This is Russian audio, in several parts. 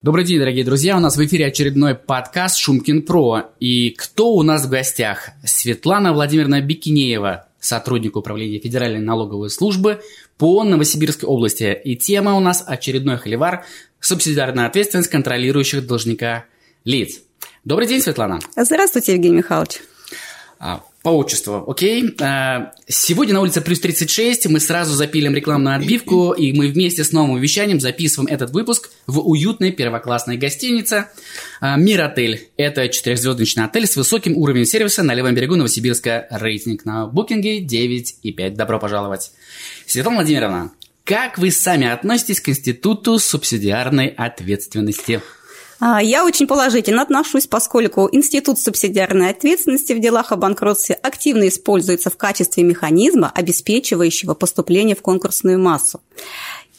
Добрый день, дорогие друзья. У нас в эфире очередной подкаст «Шумкин Про». И кто у нас в гостях? Светлана Владимировна Бикинеева, сотрудник управления Федеральной налоговой службы по Новосибирской области. И тема у нас очередной холивар «Субсидиарная ответственность контролирующих должника лиц». Добрый день, Светлана. Здравствуйте, Евгений Михайлович. По окей. А, сегодня на улице плюс 36, мы сразу запилим рекламную отбивку, и мы вместе с новым вещанием записываем этот выпуск в уютной первоклассной гостинице а, «Мир Отель». Это четырехзвездочный отель с высоким уровнем сервиса на левом берегу Новосибирска. Рейтинг на букинге 9,5. Добро пожаловать. Светлана Владимировна, как вы сами относитесь к институту субсидиарной ответственности? А, я очень положительно отношусь, поскольку институт субсидиарной ответственности в делах о банкротстве активно используется в качестве механизма, обеспечивающего поступление в конкурсную массу.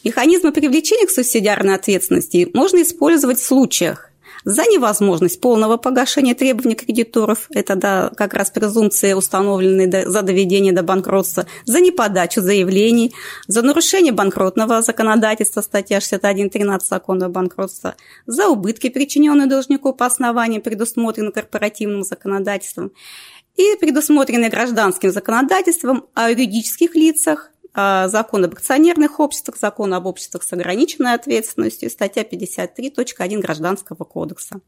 Механизмы привлечения к субсидиарной ответственности можно использовать в случаях, за невозможность полного погашения требований кредиторов, это да, как раз презумпция, установленная за доведение до банкротства, за неподачу заявлений, за нарушение банкротного законодательства, статья 61.13 закона о банкротстве, за убытки, причиненные должнику по основаниям, предусмотренным корпоративным законодательством, и предусмотренные гражданским законодательством о юридических лицах, закон об акционерных обществах, закон об обществах с ограниченной ответственностью, статья 53.1 Гражданского кодекса.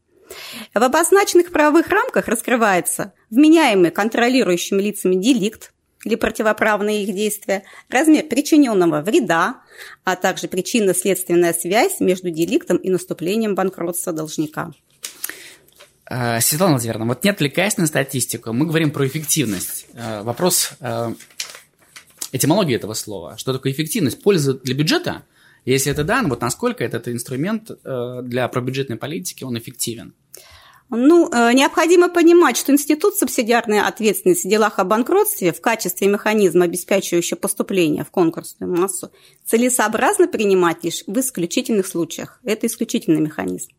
В обозначенных правовых рамках раскрывается вменяемый контролирующими лицами деликт или противоправные их действия, размер причиненного вреда, а также причинно-следственная связь между деликтом и наступлением банкротства должника. А, Светлана Владимировна, вот не отвлекаясь на статистику, мы говорим про эффективность. А, вопрос этимологию этого слова. Что такое эффективность? Польза для бюджета? Если это да, ну вот насколько этот инструмент э, для пробюджетной политики, он эффективен? Ну, э, необходимо понимать, что институт субсидиарной ответственности в делах о банкротстве в качестве механизма, обеспечивающего поступление в конкурсную массу, целесообразно принимать лишь в исключительных случаях. Это исключительный механизм.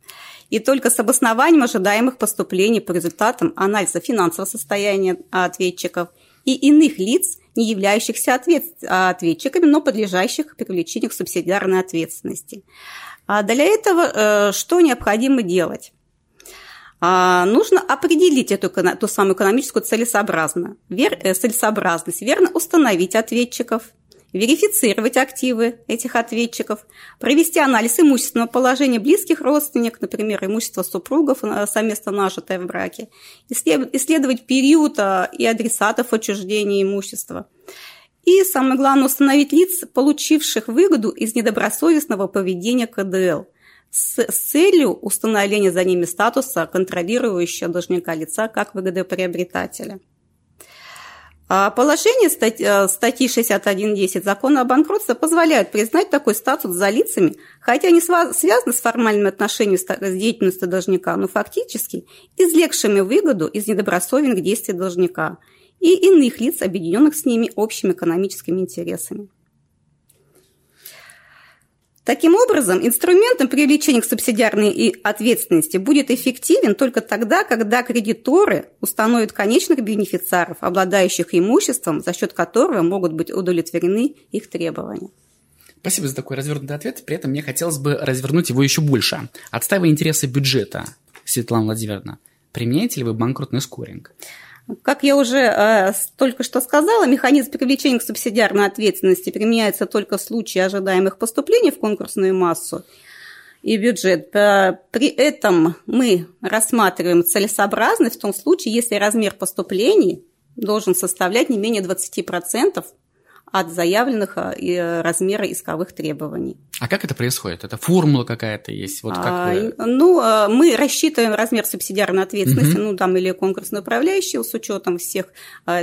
И только с обоснованием ожидаемых поступлений по результатам анализа финансового состояния ответчиков и иных лиц – не являющихся ответ... ответчиками, но подлежащих привлечению к субсидиарной ответственности. А для этого э, что необходимо делать? А, нужно определить эту ту самую экономическую целесообразность, вер, э, целесообразность, верно установить ответчиков – верифицировать активы этих ответчиков, провести анализ имущественного положения близких родственников, например, имущество супругов, совместно нажитое в браке, исследовать период э, и адресатов отчуждения имущества. И, самое главное, установить лиц, получивших выгоду из недобросовестного поведения КДЛ с, с целью установления за ними статуса контролирующего должника лица как выгодоприобретателя. А положение э, статьи 61.10 закона о банкротстве позволяет признать такой статус за лицами, хотя они связаны с формальными отношениями с деятельностью должника, но фактически извлекшими выгоду из недобросовенных действий должника и иных лиц, объединенных с ними общими экономическими интересами. Таким образом, инструментом привлечения к субсидиарной ответственности будет эффективен только тогда, когда кредиторы установят конечных бенефициаров, обладающих имуществом, за счет которого могут быть удовлетворены их требования. Спасибо за такой развернутый ответ. При этом мне хотелось бы развернуть его еще больше. Отстаивая интересы бюджета, Светлана Владимировна, применяете ли вы банкротный скоринг? Как я уже э, только что сказала, механизм привлечения к субсидиарной ответственности применяется только в случае ожидаемых поступлений в конкурсную массу и бюджет. Э, при этом мы рассматриваем целесообразность в том случае, если размер поступлений должен составлять не менее 20% от заявленных а, э, размера исковых требований. А как это происходит? Это формула какая-то есть? Вот как вы... а, ну, а, мы рассчитываем размер субсидиарной ответственности, угу. ну, там, или конкурсный управляющий с учетом всех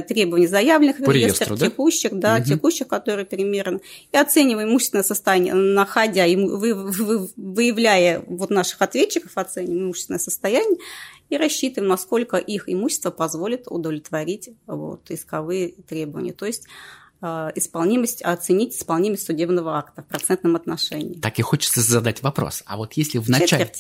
требований заявленных в реестр, да? текущих, да, угу. текущих, которые примерно, и оцениваем имущественное состояние, находя, вы, вы, выявляя вот наших ответчиков, оцениваем имущественное состояние, и рассчитываем, насколько их имущество позволит удовлетворить вот, исковые требования. То есть Э, исполнимость, оценить исполнимость судебного акта в процентном отношении. Так и хочется задать вопрос. А вот если в начале,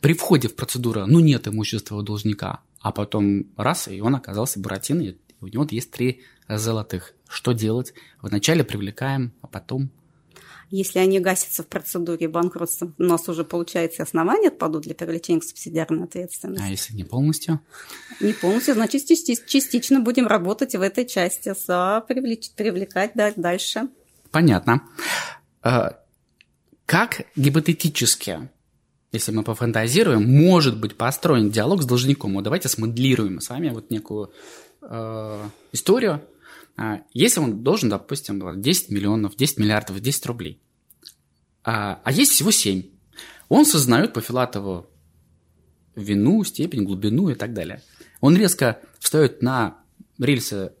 при входе в процедуру, ну нет имущества у должника, а потом раз, и он оказался Буратино, и у него есть три золотых. Что делать? Вначале привлекаем, а потом Если они гасятся в процедуре банкротства, у нас уже, получается, основания отпадут для привлечения к субсидиарной ответственности. А если не полностью? Не полностью, значит, частично будем работать в этой части, привлеч... привлекать дальше. Понятно. А, как гипотетически, если мы пофантазируем, может быть построен диалог с должником? Вот давайте смоделируем с вами вот некую э, историю, если он должен, допустим, 10 миллионов, 10 миллиардов, 10 рублей, а, а есть всего 7, он сознает по Филатову вину, степень, глубину и так далее. Он резко встает на рельсы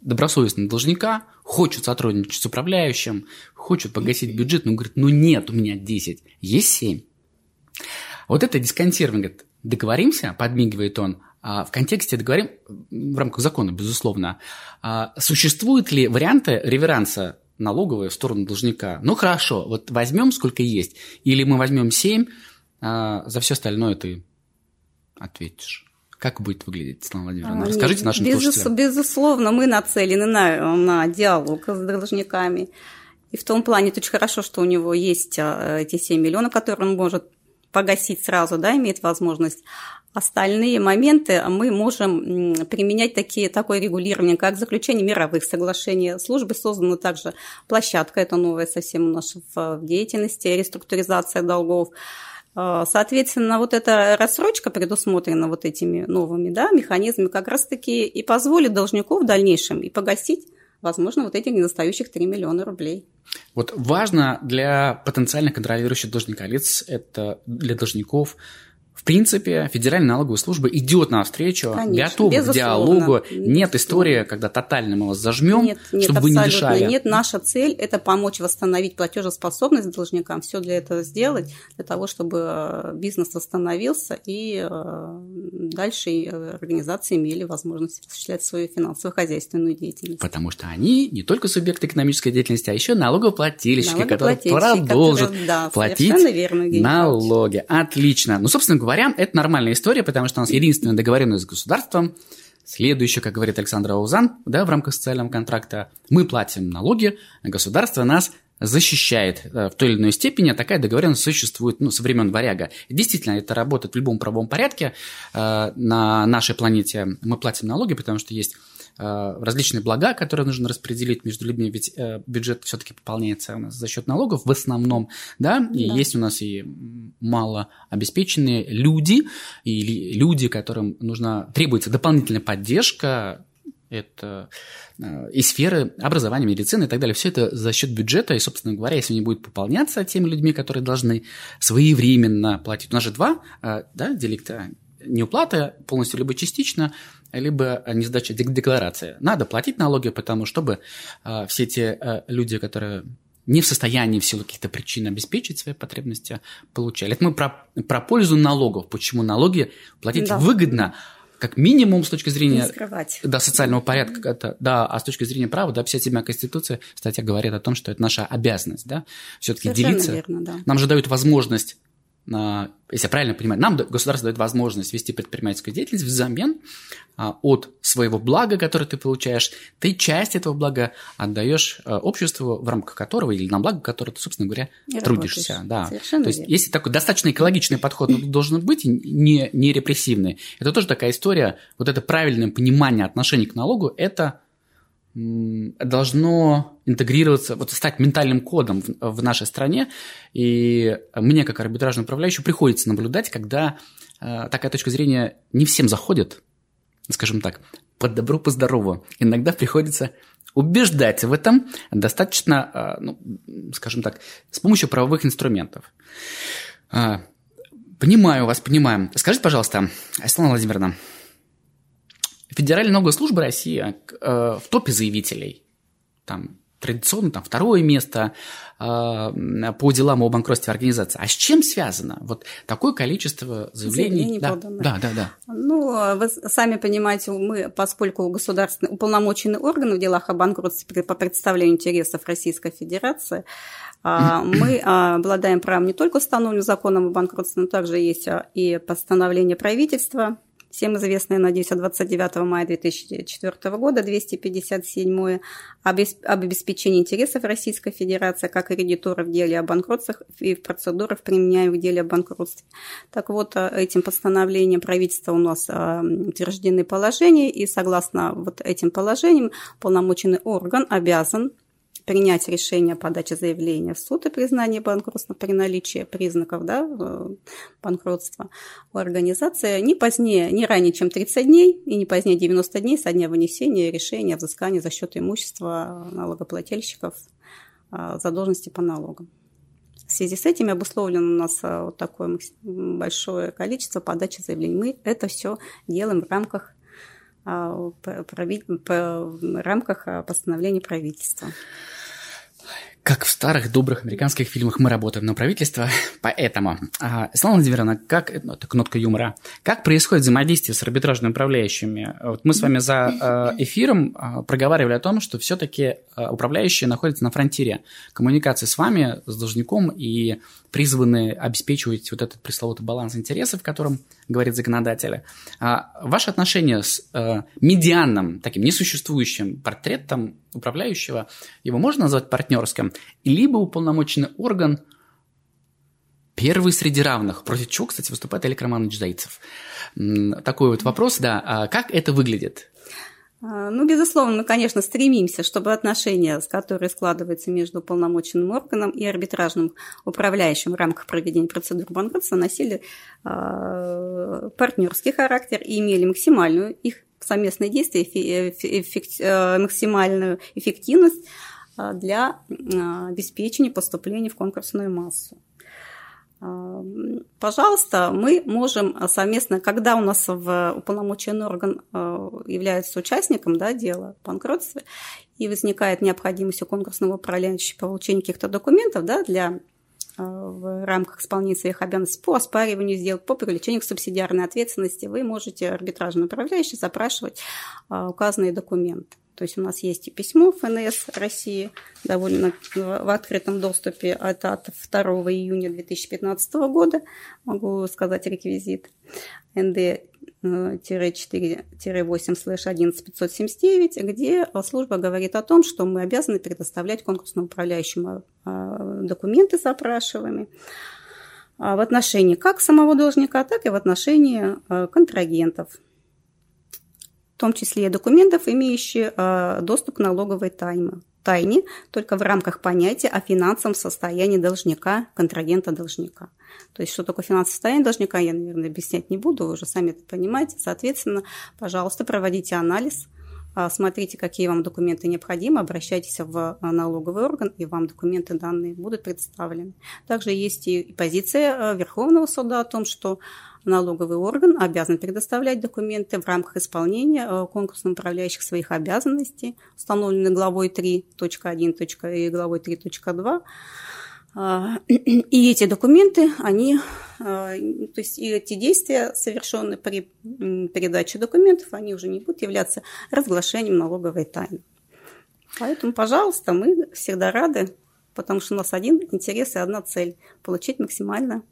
добросовестного должника, хочет сотрудничать с управляющим, хочет погасить бюджет, но говорит, ну нет, у меня 10, есть 7. Вот это дисконтирование, говорит, договоримся, подмигивает он, а в контексте договорим, в рамках закона, безусловно, а существуют ли варианты реверанса налоговой в сторону должника? Ну хорошо, вот возьмем сколько есть, или мы возьмем 7, а за все остальное ты ответишь. Как будет выглядеть, Светлана Владимировна? Расскажите нашим Безус, слушателям. Безусловно, мы нацелены на, на диалог с должниками. И в том плане это очень хорошо, что у него есть эти 7 миллионов, которые он может погасить сразу, да, имеет возможность. Остальные моменты мы можем применять такие, такое регулирование, как заключение мировых соглашений. Службы создана также площадка, это новая совсем у нас в деятельности, реструктуризация долгов. А, соответственно, вот эта рассрочка предусмотрена вот этими новыми да, механизмами как раз-таки и позволит должнику в дальнейшем и погасить, возможно, вот этих недостающих 3 миллиона рублей. Вот важно для потенциально контролирующих должника лиц, это для должников принципе, Федеральная налоговая служба идет навстречу, Конечно, готова безусловно. к диалогу. Нет истории, когда тотально мы вас зажмем, нет, нет, чтобы вы не дышали. Нет, наша цель – это помочь восстановить платежеспособность должникам, все для этого сделать, для того, чтобы э, бизнес восстановился и э, дальше э, организации имели возможность осуществлять свою финансово-хозяйственную деятельность. Потому что они не только субъекты экономической деятельности, а еще налогоплательщики, которые продолжат которые, да, платить верно, налоги. Отлично. Ну, собственно говоря, это нормальная история, потому что у нас единственная договоренность с государством. Следующее, как говорит Александр Аузан, да, в рамках социального контракта, мы платим налоги, а государство нас защищает э, в той или иной степени, а такая договоренность существует ну, со времен варяга. действительно, это работает в любом правовом порядке. Э, на нашей планете мы платим налоги, потому что есть различные блага, которые нужно распределить между людьми, ведь э, бюджет все-таки пополняется у нас за счет налогов в основном, да, и да. есть у нас и малообеспеченные люди, и люди, которым нужна, требуется дополнительная поддержка, это э, и сферы образования, медицины и так далее. Все это за счет бюджета, и, собственно говоря, если не будет пополняться теми людьми, которые должны своевременно платить. У нас же два да, деликта неуплата полностью либо частично, либо несдача декларации. Надо платить налоги, потому чтобы э, все те э, люди, которые не в состоянии в силу каких-то причин обеспечить свои потребности, получали. Это мы про, про пользу налогов. Почему налоги платить да. выгодно, как минимум с точки зрения да, социального порядка, это, да, а с точки зрения права, да, 57 Конституция, статья говорит о том, что это наша обязанность, да, все-таки делиться. Верно, да. Нам же дают возможность если я правильно понимаю, нам государство дает возможность вести предпринимательскую деятельность взамен а, от своего блага, которое ты получаешь, ты часть этого блага отдаешь а, обществу, в рамках которого или на благо которого ты, собственно говоря, и трудишься. Да. Совершенно То есть, верно. если такой достаточно экологичный подход должен быть, не, не репрессивный, это тоже такая история, вот это правильное понимание отношений к налогу, это должно интегрироваться, вот стать ментальным кодом в, в нашей стране. И мне, как арбитражному управляющему, приходится наблюдать, когда э, такая точка зрения не всем заходит, скажем так, под добро, по здорову. Иногда приходится убеждать в этом достаточно, э, ну, скажем так, с помощью правовых инструментов. Э, понимаю вас, понимаю. Скажите, пожалуйста, Светлана Владимировна, Федеральная налоговая служба России э, в топе заявителей. Там традиционно там второе место э, по делам о банкротстве организации. А с чем связано вот такое количество заявлений? да, да, да, да. Ну, вы сами понимаете, мы, поскольку государственный уполномоченный орган в делах о банкротстве по представлению интересов Российской Федерации, а, мы а, обладаем правом не только установленным законом о банкротстве, но также есть и постановление правительства всем известное, надеюсь, от 29 мая 2004 года, 257 об обеспечении интересов Российской Федерации как кредитора в деле о банкротствах и в процедурах, применяемых в деле о банкротстве. Так вот, э, этим постановлением правительства у нас э, утверждены положения, и согласно вот этим положениям полномоченный орган обязан принять решение о подаче заявления в суд и признании банкротства при наличии признаков да, э, банкротства у организации не позднее, не ранее, чем 30 дней и не позднее 90 дней со дня вынесения решения о взыскании за счет имущества налогоплательщиков э, задолженности по налогам. В связи с этим обусловлено у нас э, вот такое большое количество подачи заявлений. Мы это все делаем в рамках в рамках постановления правительства. Как в старых добрых американских фильмах мы работаем на правительство, поэтому, а, Светлана Владимировна, как, ну, это кнопка юмора, как происходит взаимодействие с арбитражными управляющими? Вот мы с вами за эфиром проговаривали о том, что все-таки управляющие находятся на фронтире коммуникации с вами, с должником, и призваны обеспечивать вот этот пресловутый баланс интересов, о котором говорит законодатель. А ваше отношение с э, медианным, таким несуществующим портретом управляющего, его можно назвать партнерским, либо уполномоченный орган первый среди равных, против чего, кстати, выступает Олег Романович Зайцев. Такой вот вопрос, да, а как это выглядит? А, ну, безусловно, мы, конечно, стремимся, чтобы отношения, которые складываются между полномоченным органом и арбитражным управляющим в рамках проведения процедур банкротства, носили э, партнерский характер и имели максимальную их совместные действия, эффект, э, максимальную эффективность для обеспечения поступления в конкурсную массу. Пожалуйста, мы можем совместно, когда у нас в уполномоченный орган э, является участником да, дела о банкротстве, и возникает необходимость у конкурсного управляющего получения каких-то документов да, для э, в рамках исполнения своих обязанностей по оспариванию сделок, по привлечению к субсидиарной ответственности, вы можете арбитражный управляющий запрашивать э, указанные документы. То есть у нас есть и письмо ФНС России, довольно в открытом доступе от, от 2 июня 2015 года, могу сказать реквизит, НД 4-8-11-579, где служба говорит о том, что мы обязаны предоставлять конкурсному управляющему а, документы запрашиваемые а, в отношении как самого должника, так и в отношении а, контрагентов в том числе и документов, имеющих э, доступ к налоговой тайме, тайне, только в рамках понятия о финансовом состоянии должника, контрагента должника. То есть, что такое финансовое состояние должника, я, наверное, объяснять не буду, вы уже сами это понимаете. Соответственно, пожалуйста, проводите анализ, э, смотрите, какие вам документы необходимы, обращайтесь в э, налоговый орган, и вам документы данные будут представлены. Также есть и позиция Верховного суда о том, что налоговый орган обязан предоставлять документы в рамках исполнения э, конкурсом управляющих своих обязанностей, установленных главой 3.1 и главой 3.2. А, и эти документы, они, э, то есть и эти действия, совершенные при передаче документов, они уже не будут являться разглашением налоговой тайны. Поэтому, пожалуйста, мы всегда рады, потому что у нас один интерес и одна цель – получить максимально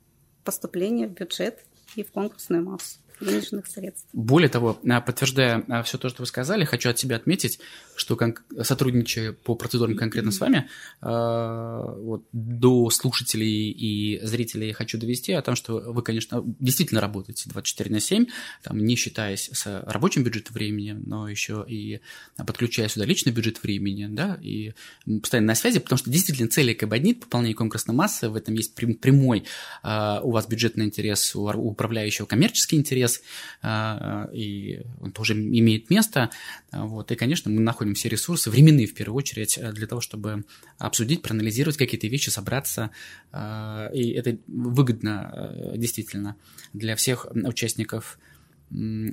поступление в бюджет и в конкурсную массу денежных средств. Более того, а, подтверждая а, все то, что вы сказали, хочу от себя отметить, что сотрудничая по процедурам конкретно с вами, а, вот, до слушателей и зрителей хочу довести о том, что вы, конечно, действительно работаете 24 на 7, там, не считаясь с рабочим бюджетом времени, но еще и подключая сюда личный бюджет времени, да, и постоянно на связи, потому что действительно цели КБ-1 пополнение конкурсной массы, в этом есть прямой у вас бюджетный интерес, у управляющего коммерческий интерес, интерес, а, и он тоже имеет место. Вот. И, конечно, мы находим все ресурсы, временные в первую очередь, для того, чтобы обсудить, проанализировать какие-то вещи, собраться. А, и это выгодно действительно для всех участников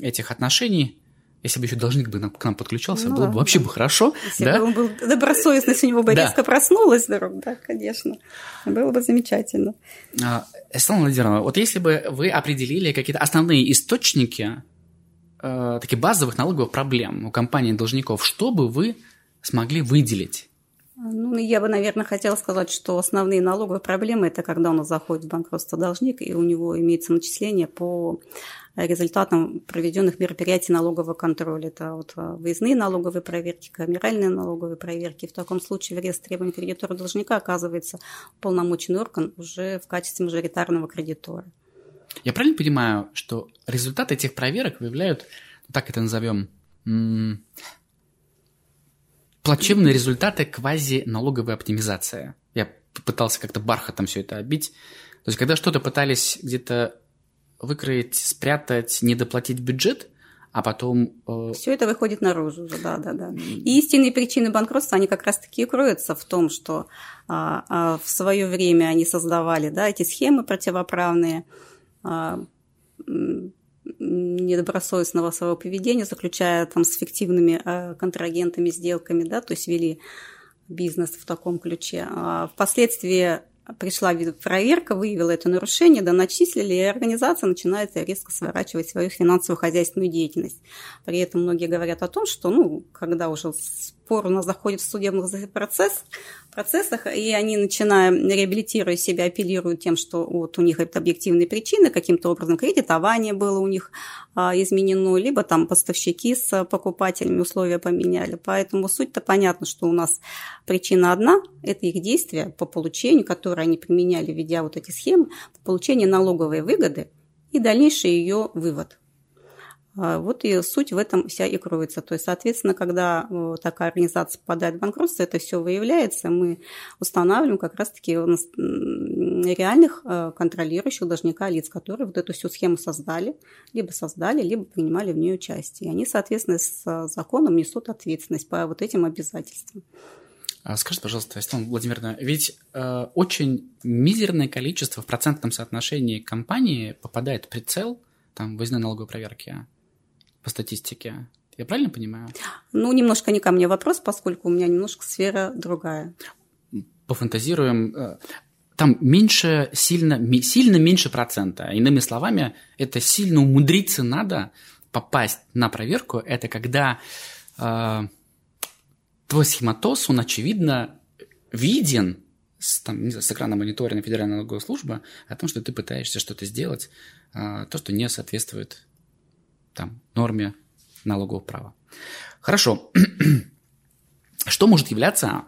этих отношений. Если бы еще должник бы к нам подключался, ну, было бы вообще бы хорошо. Если да? бы он был добросовестно, если у него бы да. резко проснулась вдруг, да, конечно. Было бы замечательно. А, Светлана Владимировна, вот если бы вы определили какие-то основные источники э, таких базовых налоговых проблем у компаний должников, что бы вы смогли выделить? Ну, я бы, наверное, хотела сказать, что основные налоговые проблемы – это когда у нас заходит в банкротство должник, и у него имеется начисление по результатам проведенных мероприятий налогового контроля. Это вот а, выездные налоговые проверки, камеральные налоговые проверки. В таком случае в реестре требований кредитора должника оказывается полномоченный орган уже в качестве мажоритарного кредитора. Я правильно понимаю, что результаты этих проверок выявляют, так это назовем, плачевные результаты квази-налоговой оптимизации. Я пытался как-то бархатом все это обить. То есть, когда что-то пытались где-то выкроить, спрятать, недоплатить бюджет, а потом... Э... Все это выходит наружу да, да, да. И истинные причины банкротства, они как раз-таки и кроются в том, что а, а, в свое время они создавали, да, эти схемы противоправные, а, недобросовестного своего поведения, заключая там с фиктивными э, контрагентами сделками, да, то есть вели бизнес в таком ключе. А впоследствии пришла проверка, выявила это нарушение, да начислили, и организация начинает резко сворачивать свою финансовую хозяйственную деятельность. При этом многие говорят о том, что, ну, когда уже спор у нас заходит в судебный процесс, процессах, и они, начиная реабилитируя себя, апеллируют тем, что вот у них это объективные причины, каким-то образом кредитование было у них а, изменено, либо там поставщики с покупателями условия поменяли. Поэтому суть-то понятна, что у нас причина одна – это их действия по получению, которые они применяли, ведя вот эти схемы, по получению налоговой выгоды и дальнейший ее вывод. А, вот и суть в этом вся и кроется. То есть, соответственно, когда э, такая организация попадает в банкротство, это все выявляется, мы устанавливаем как раз-таки реальных э, контролирующих должника лиц, которые вот эту всю схему создали, либо создали, либо принимали в нее участие. И они, соответственно, с законом несут ответственность по вот этим обязательствам. А скажите, пожалуйста, Светлана Владимировна, ведь э, очень мизерное количество в процентном соотношении компании попадает в прицел там выездной налоговой проверки по статистике. Я правильно понимаю? Ну, немножко не ко мне вопрос, поскольку у меня немножко сфера другая. Пофантазируем. Э, там меньше, сильно, сильно меньше процента. Иными словами, это сильно умудриться надо попасть на проверку. Это когда э, твой схематоз, он, очевидно, виден с, там, не знаю, с экрана мониторинга Федеральной налоговой службы о том, что ты пытаешься что-то сделать, э, то, что не соответствует там, норме налогового права. Хорошо. Что может являться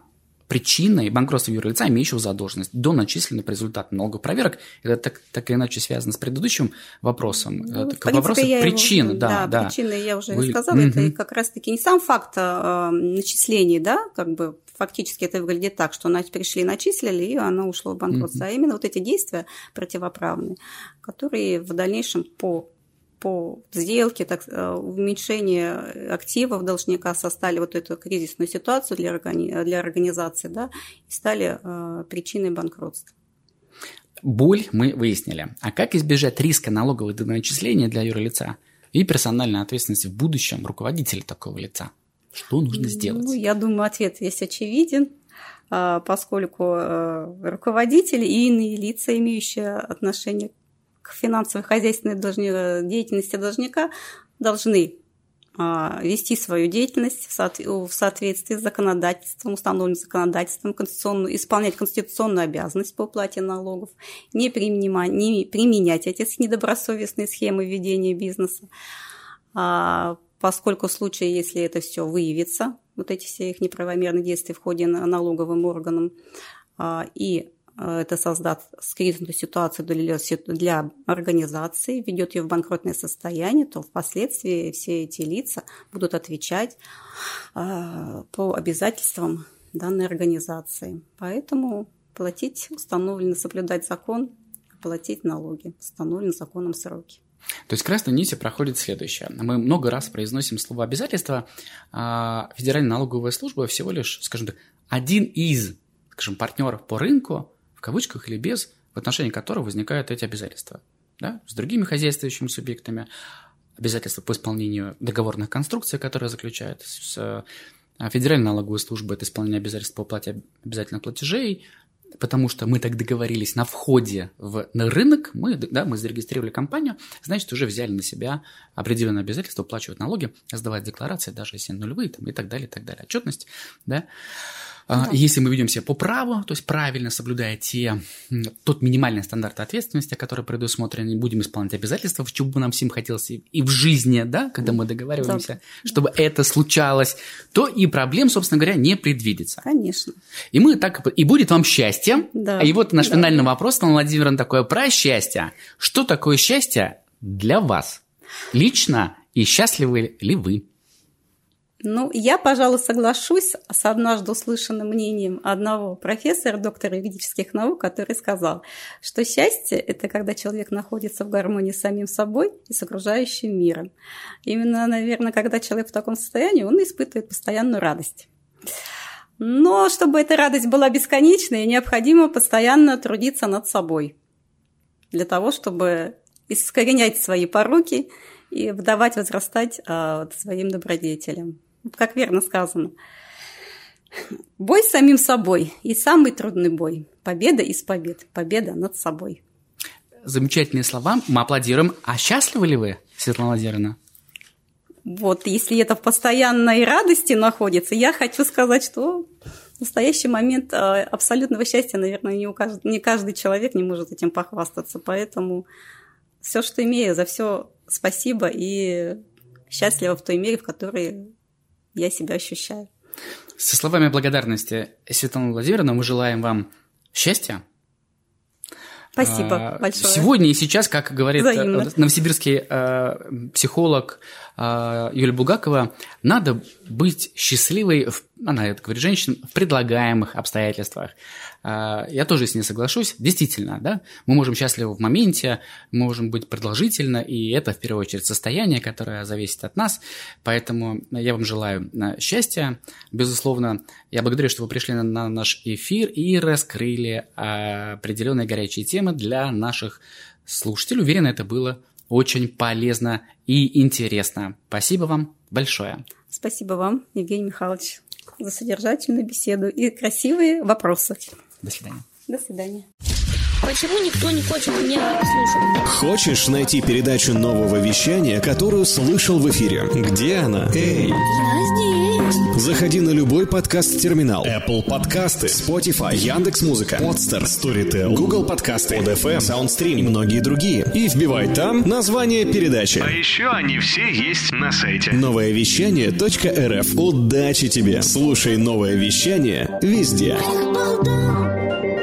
причиной банкротства юрлица, имеющего задолженность, до начисленных по результату налоговых проверок. Это так, так или иначе связано с предыдущим вопросом. Ну, это вопрос причин. Его, да, да, да. Причины я уже Вы... сказала. Угу. Это как раз-таки не сам факт э, начислений, да, как бы фактически это выглядит так, что пришли, начислили, и оно ушло в банкротство. Mm-hmm. А именно вот эти действия противоправные, которые в дальнейшем по по сделке, так, э, уменьшение активов должника создали вот эту кризисную ситуацию для, органи- для организации да, и стали э, причиной банкротства. Боль мы выяснили. А как избежать риска налогового доначисления для юрлица и персональной ответственности в будущем руководителя такого лица? Что нужно сделать? Ну, я думаю, ответ здесь очевиден а, поскольку э, руководители и иные лица, имеющие отношение к финансовой хозяйственной должни, деятельности должника должны а, вести свою деятельность в соответствии с законодательством, установленным законодательством, конституционную, исполнять конституционную обязанность по уплате налогов, не, применять, не применять эти недобросовестные схемы ведения бизнеса, а, поскольку в случае, если это все выявится, вот эти все их неправомерные действия в ходе налоговым органам, а, и это создаст кризисную ситуацию для, организации, ведет ее в банкротное состояние, то впоследствии все эти лица будут отвечать э, по обязательствам данной организации. Поэтому платить установлено, соблюдать закон, платить налоги, установлены законом сроки. То есть красной нити проходит следующее. Мы много раз произносим слово обязательства. А Федеральная налоговая служба всего лишь, скажем так, один из скажем, партнеров по рынку, кавычках или без, в отношении которого возникают эти обязательства. Да? С другими хозяйствующими субъектами, обязательства по исполнению договорных конструкций, которые заключают с э, Федеральной налоговой службой, это исполнение обязательств по уплате обязательных платежей, потому что мы так договорились на входе в, на рынок, мы, да, мы зарегистрировали компанию, значит, уже взяли на себя определенные обязательства уплачивать налоги, сдавать декларации, даже если нулевые там, и так далее, и так далее, отчетность, да. А, да. Если мы ведем себя по праву, то есть правильно соблюдая те, тот минимальный стандарт ответственности, который предусмотрен, и будем исполнять обязательства, чего бы нам всем хотелось и в жизни, да, когда мы договариваемся, да. чтобы это случалось, то и проблем, собственно говоря, не предвидится. Конечно. И мы так и будет вам счастье. Да. И вот наш да. финальный вопрос, Анна Владимировна, такое про счастье. Что такое счастье для вас? Лично и счастливы ли вы? Ну, я, пожалуй, соглашусь с однажды услышанным мнением одного профессора, доктора юридических наук, который сказал, что счастье – это когда человек находится в гармонии с самим собой и с окружающим миром. Именно, наверное, когда человек в таком состоянии, он испытывает постоянную радость. Но чтобы эта радость была бесконечной, необходимо постоянно трудиться над собой для того, чтобы искоренять свои пороки и давать возрастать а, своим добродетелям как верно сказано. Бой с самим собой и самый трудный бой. Победа из побед. Победа над собой. Замечательные слова. Мы аплодируем. А счастливы ли вы, Светлана Владимировна? Вот, если это в постоянной радости находится, я хочу сказать, что в настоящий момент а, абсолютного счастья, наверное, не, у кажд... не каждый человек не может этим похвастаться. Поэтому все, что имею, за все спасибо и счастлива в той мере, в которой я себя ощущаю. Со словами благодарности, Светлана Владимировна, мы желаем вам счастья. Спасибо а, большое. Сегодня и сейчас, как говорит Взаимно. новосибирский э, психолог э, Юлия Бугакова, надо быть счастливой, в, она это говорит женщинам, в предлагаемых обстоятельствах. А, я тоже с ней соглашусь. Действительно, да, мы можем счастливы в моменте, мы можем быть продолжительно, и это в первую очередь состояние, которое зависит от нас. Поэтому я вам желаю а, счастья. Безусловно, я благодарю, что вы пришли на наш эфир и раскрыли определенные горячие темы для наших слушателей. Уверен, это было очень полезно и интересно. Спасибо вам большое. Спасибо вам, Евгений Михайлович, за содержательную беседу и красивые вопросы. До свидания. До свидания. Почему никто не хочет меня слушать? Хочешь найти передачу нового вещания, которую слышал в эфире? Где она? Эй! Я здесь. Заходи на любой подкаст-терминал. Apple подкасты, Spotify, Яндекс.Музыка, Podster, Storytel, Google подкасты, ODFM, SoundStream и многие другие. И вбивай там название передачи. А еще они все есть на сайте. Новое вещание.рф. Удачи тебе! Слушай новое вещание везде. Apple,